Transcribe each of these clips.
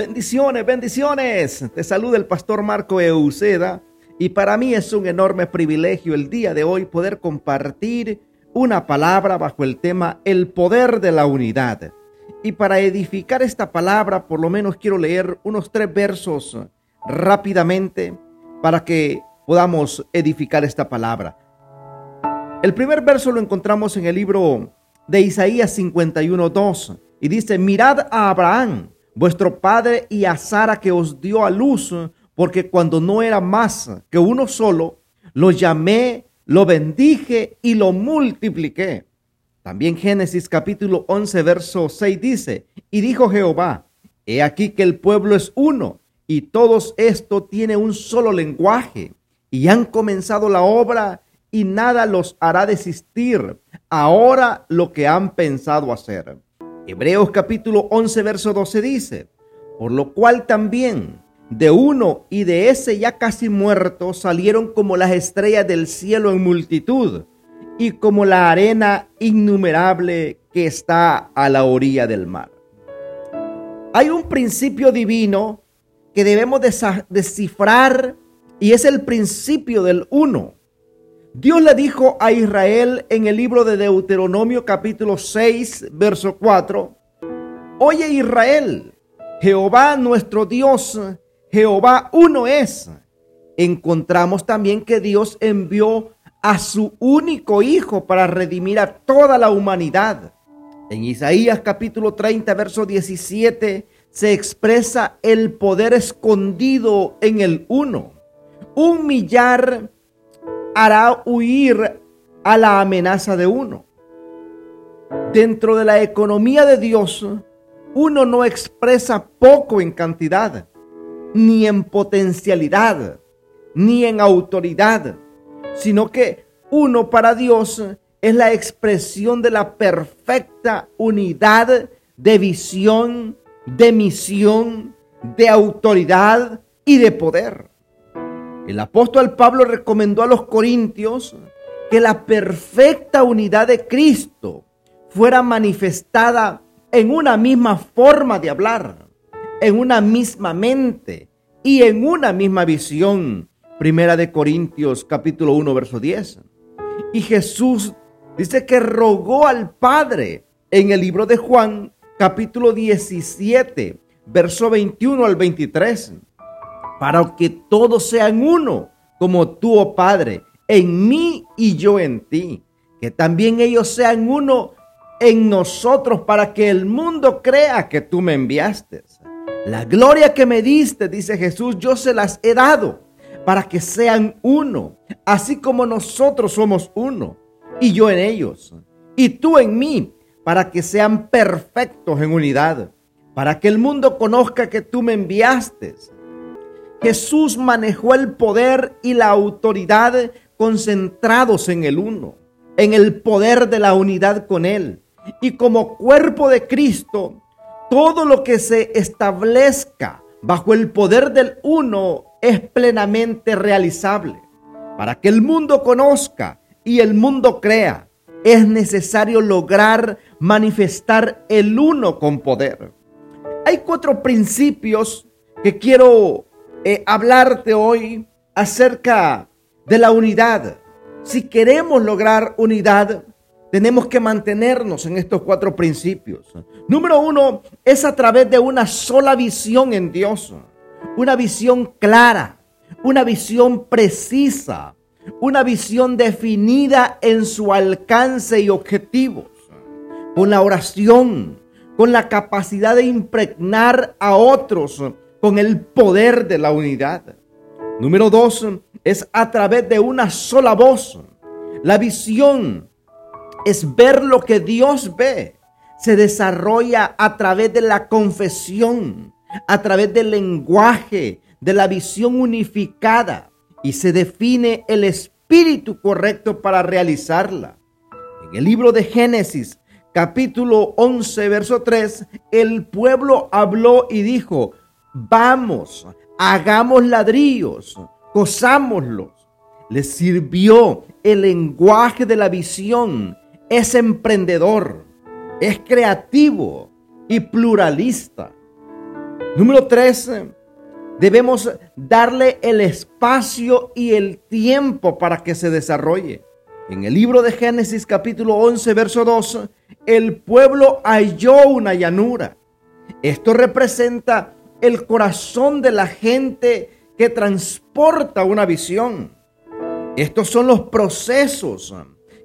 Bendiciones, bendiciones. Te saluda el pastor Marco Euceda y para mí es un enorme privilegio el día de hoy poder compartir una palabra bajo el tema El poder de la unidad. Y para edificar esta palabra, por lo menos quiero leer unos tres versos rápidamente para que podamos edificar esta palabra. El primer verso lo encontramos en el libro de Isaías 51.2 y dice, mirad a Abraham vuestro padre y a Sara que os dio a luz, porque cuando no era más que uno solo, lo llamé, lo bendije y lo multipliqué. También Génesis capítulo 11, verso 6 dice, y dijo Jehová, he aquí que el pueblo es uno, y todos esto tiene un solo lenguaje, y han comenzado la obra, y nada los hará desistir ahora lo que han pensado hacer. Hebreos capítulo 11, verso 12 dice, por lo cual también de uno y de ese ya casi muerto salieron como las estrellas del cielo en multitud y como la arena innumerable que está a la orilla del mar. Hay un principio divino que debemos descifrar y es el principio del uno. Dios le dijo a Israel en el libro de Deuteronomio capítulo 6, verso 4, Oye Israel, Jehová nuestro Dios, Jehová uno es. Encontramos también que Dios envió a su único Hijo para redimir a toda la humanidad. En Isaías capítulo 30, verso 17, se expresa el poder escondido en el uno. Un millar hará huir a la amenaza de uno. Dentro de la economía de Dios, uno no expresa poco en cantidad, ni en potencialidad, ni en autoridad, sino que uno para Dios es la expresión de la perfecta unidad de visión, de misión, de autoridad y de poder. El apóstol Pablo recomendó a los corintios que la perfecta unidad de Cristo fuera manifestada en una misma forma de hablar, en una misma mente y en una misma visión. Primera de Corintios capítulo 1 verso 10. Y Jesús dice que rogó al Padre en el libro de Juan capítulo 17 verso 21 al 23 para que todos sean uno, como tú, oh Padre, en mí y yo en ti. Que también ellos sean uno en nosotros para que el mundo crea que tú me enviaste. La gloria que me diste, dice Jesús, yo se las he dado para que sean uno, así como nosotros somos uno, y yo en ellos, y tú en mí, para que sean perfectos en unidad, para que el mundo conozca que tú me enviaste Jesús manejó el poder y la autoridad concentrados en el uno, en el poder de la unidad con Él. Y como cuerpo de Cristo, todo lo que se establezca bajo el poder del uno es plenamente realizable. Para que el mundo conozca y el mundo crea, es necesario lograr manifestar el uno con poder. Hay cuatro principios que quiero eh, hablarte hoy acerca de la unidad. Si queremos lograr unidad, tenemos que mantenernos en estos cuatro principios. Número uno es a través de una sola visión en Dios, una visión clara, una visión precisa, una visión definida en su alcance y objetivos, con la oración, con la capacidad de impregnar a otros con el poder de la unidad. Número dos, es a través de una sola voz. La visión es ver lo que Dios ve. Se desarrolla a través de la confesión, a través del lenguaje, de la visión unificada y se define el espíritu correcto para realizarla. En el libro de Génesis, capítulo 11, verso 3, el pueblo habló y dijo, Vamos, hagamos ladrillos, cosámoslos. Les sirvió el lenguaje de la visión. Es emprendedor, es creativo y pluralista. Número tres, debemos darle el espacio y el tiempo para que se desarrolle. En el libro de Génesis capítulo 11, verso 2, el pueblo halló una llanura. Esto representa el corazón de la gente que transporta una visión. Estos son los procesos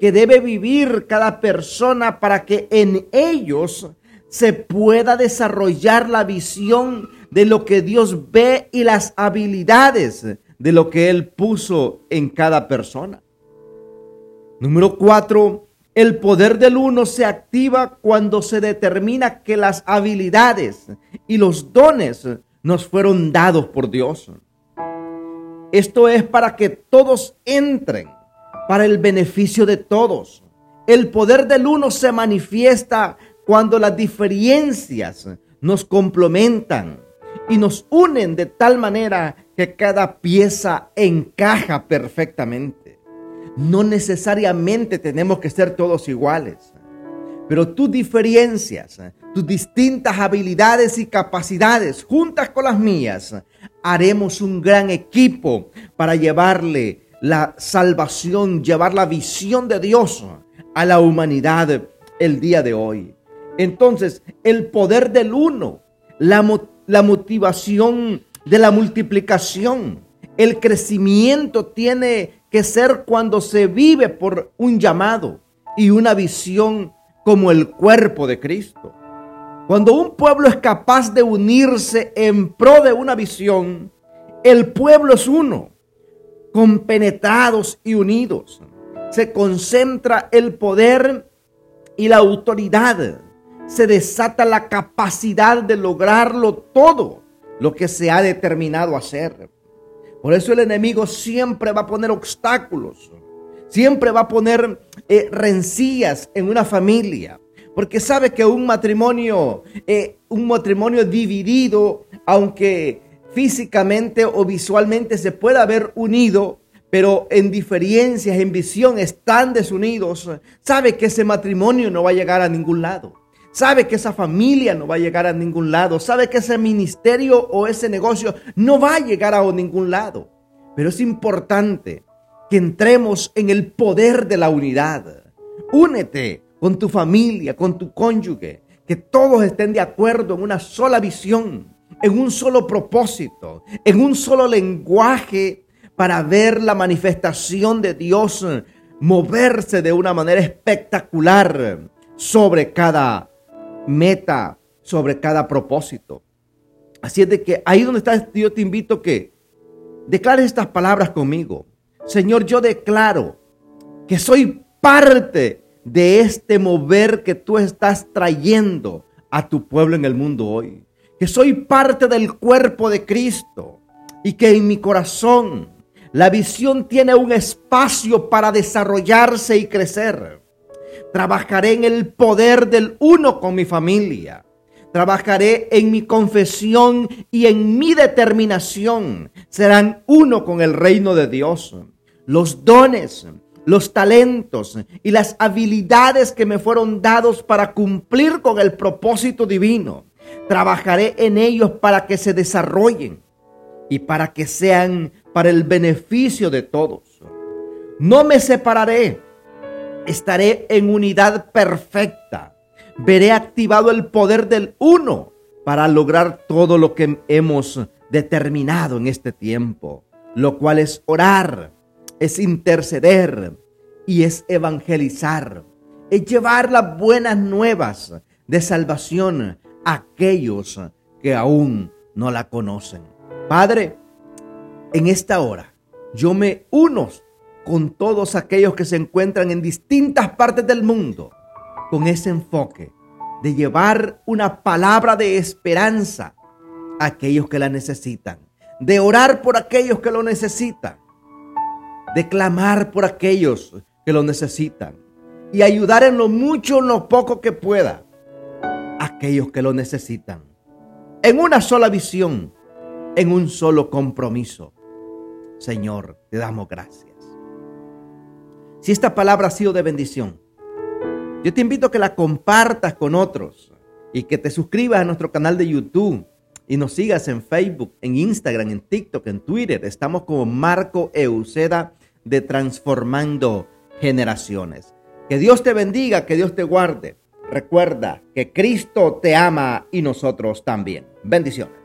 que debe vivir cada persona para que en ellos se pueda desarrollar la visión de lo que Dios ve y las habilidades de lo que Él puso en cada persona. Número cuatro, el poder del uno se activa cuando se determina que las habilidades y los dones nos fueron dados por Dios. Esto es para que todos entren, para el beneficio de todos. El poder del uno se manifiesta cuando las diferencias nos complementan y nos unen de tal manera que cada pieza encaja perfectamente. No necesariamente tenemos que ser todos iguales, pero tus diferencias, tus distintas habilidades y capacidades, juntas con las mías, haremos un gran equipo para llevarle la salvación, llevar la visión de Dios a la humanidad el día de hoy. Entonces, el poder del uno, la, la motivación de la multiplicación, el crecimiento tiene que ser cuando se vive por un llamado y una visión como el cuerpo de Cristo. Cuando un pueblo es capaz de unirse en pro de una visión, el pueblo es uno, compenetrados y unidos. Se concentra el poder y la autoridad se desata la capacidad de lograrlo todo lo que se ha determinado hacer. Por eso el enemigo siempre va a poner obstáculos, siempre va a poner eh, rencillas en una familia, porque sabe que un matrimonio, eh, un matrimonio dividido, aunque físicamente o visualmente se pueda haber unido, pero en diferencias, en visión están desunidos, sabe que ese matrimonio no va a llegar a ningún lado sabe que esa familia no va a llegar a ningún lado, sabe que ese ministerio o ese negocio no va a llegar a ningún lado. Pero es importante que entremos en el poder de la unidad. Únete con tu familia, con tu cónyuge, que todos estén de acuerdo en una sola visión, en un solo propósito, en un solo lenguaje para ver la manifestación de Dios moverse de una manera espectacular sobre cada meta sobre cada propósito. Así es de que ahí donde estás, yo te invito que declares estas palabras conmigo. Señor, yo declaro que soy parte de este mover que tú estás trayendo a tu pueblo en el mundo hoy. Que soy parte del cuerpo de Cristo y que en mi corazón la visión tiene un espacio para desarrollarse y crecer. Trabajaré en el poder del uno con mi familia. Trabajaré en mi confesión y en mi determinación. Serán uno con el reino de Dios. Los dones, los talentos y las habilidades que me fueron dados para cumplir con el propósito divino. Trabajaré en ellos para que se desarrollen y para que sean para el beneficio de todos. No me separaré estaré en unidad perfecta. Veré activado el poder del uno para lograr todo lo que hemos determinado en este tiempo, lo cual es orar, es interceder y es evangelizar, es llevar las buenas nuevas de salvación a aquellos que aún no la conocen. Padre, en esta hora yo me uno con todos aquellos que se encuentran en distintas partes del mundo, con ese enfoque de llevar una palabra de esperanza a aquellos que la necesitan, de orar por aquellos que lo necesitan, de clamar por aquellos que lo necesitan y ayudar en lo mucho o en lo poco que pueda a aquellos que lo necesitan. En una sola visión, en un solo compromiso. Señor, te damos gracias. Si esta palabra ha sido de bendición, yo te invito a que la compartas con otros y que te suscribas a nuestro canal de YouTube y nos sigas en Facebook, en Instagram, en TikTok, en Twitter. Estamos como Marco Euceda de Transformando Generaciones. Que Dios te bendiga, que Dios te guarde. Recuerda que Cristo te ama y nosotros también. Bendiciones.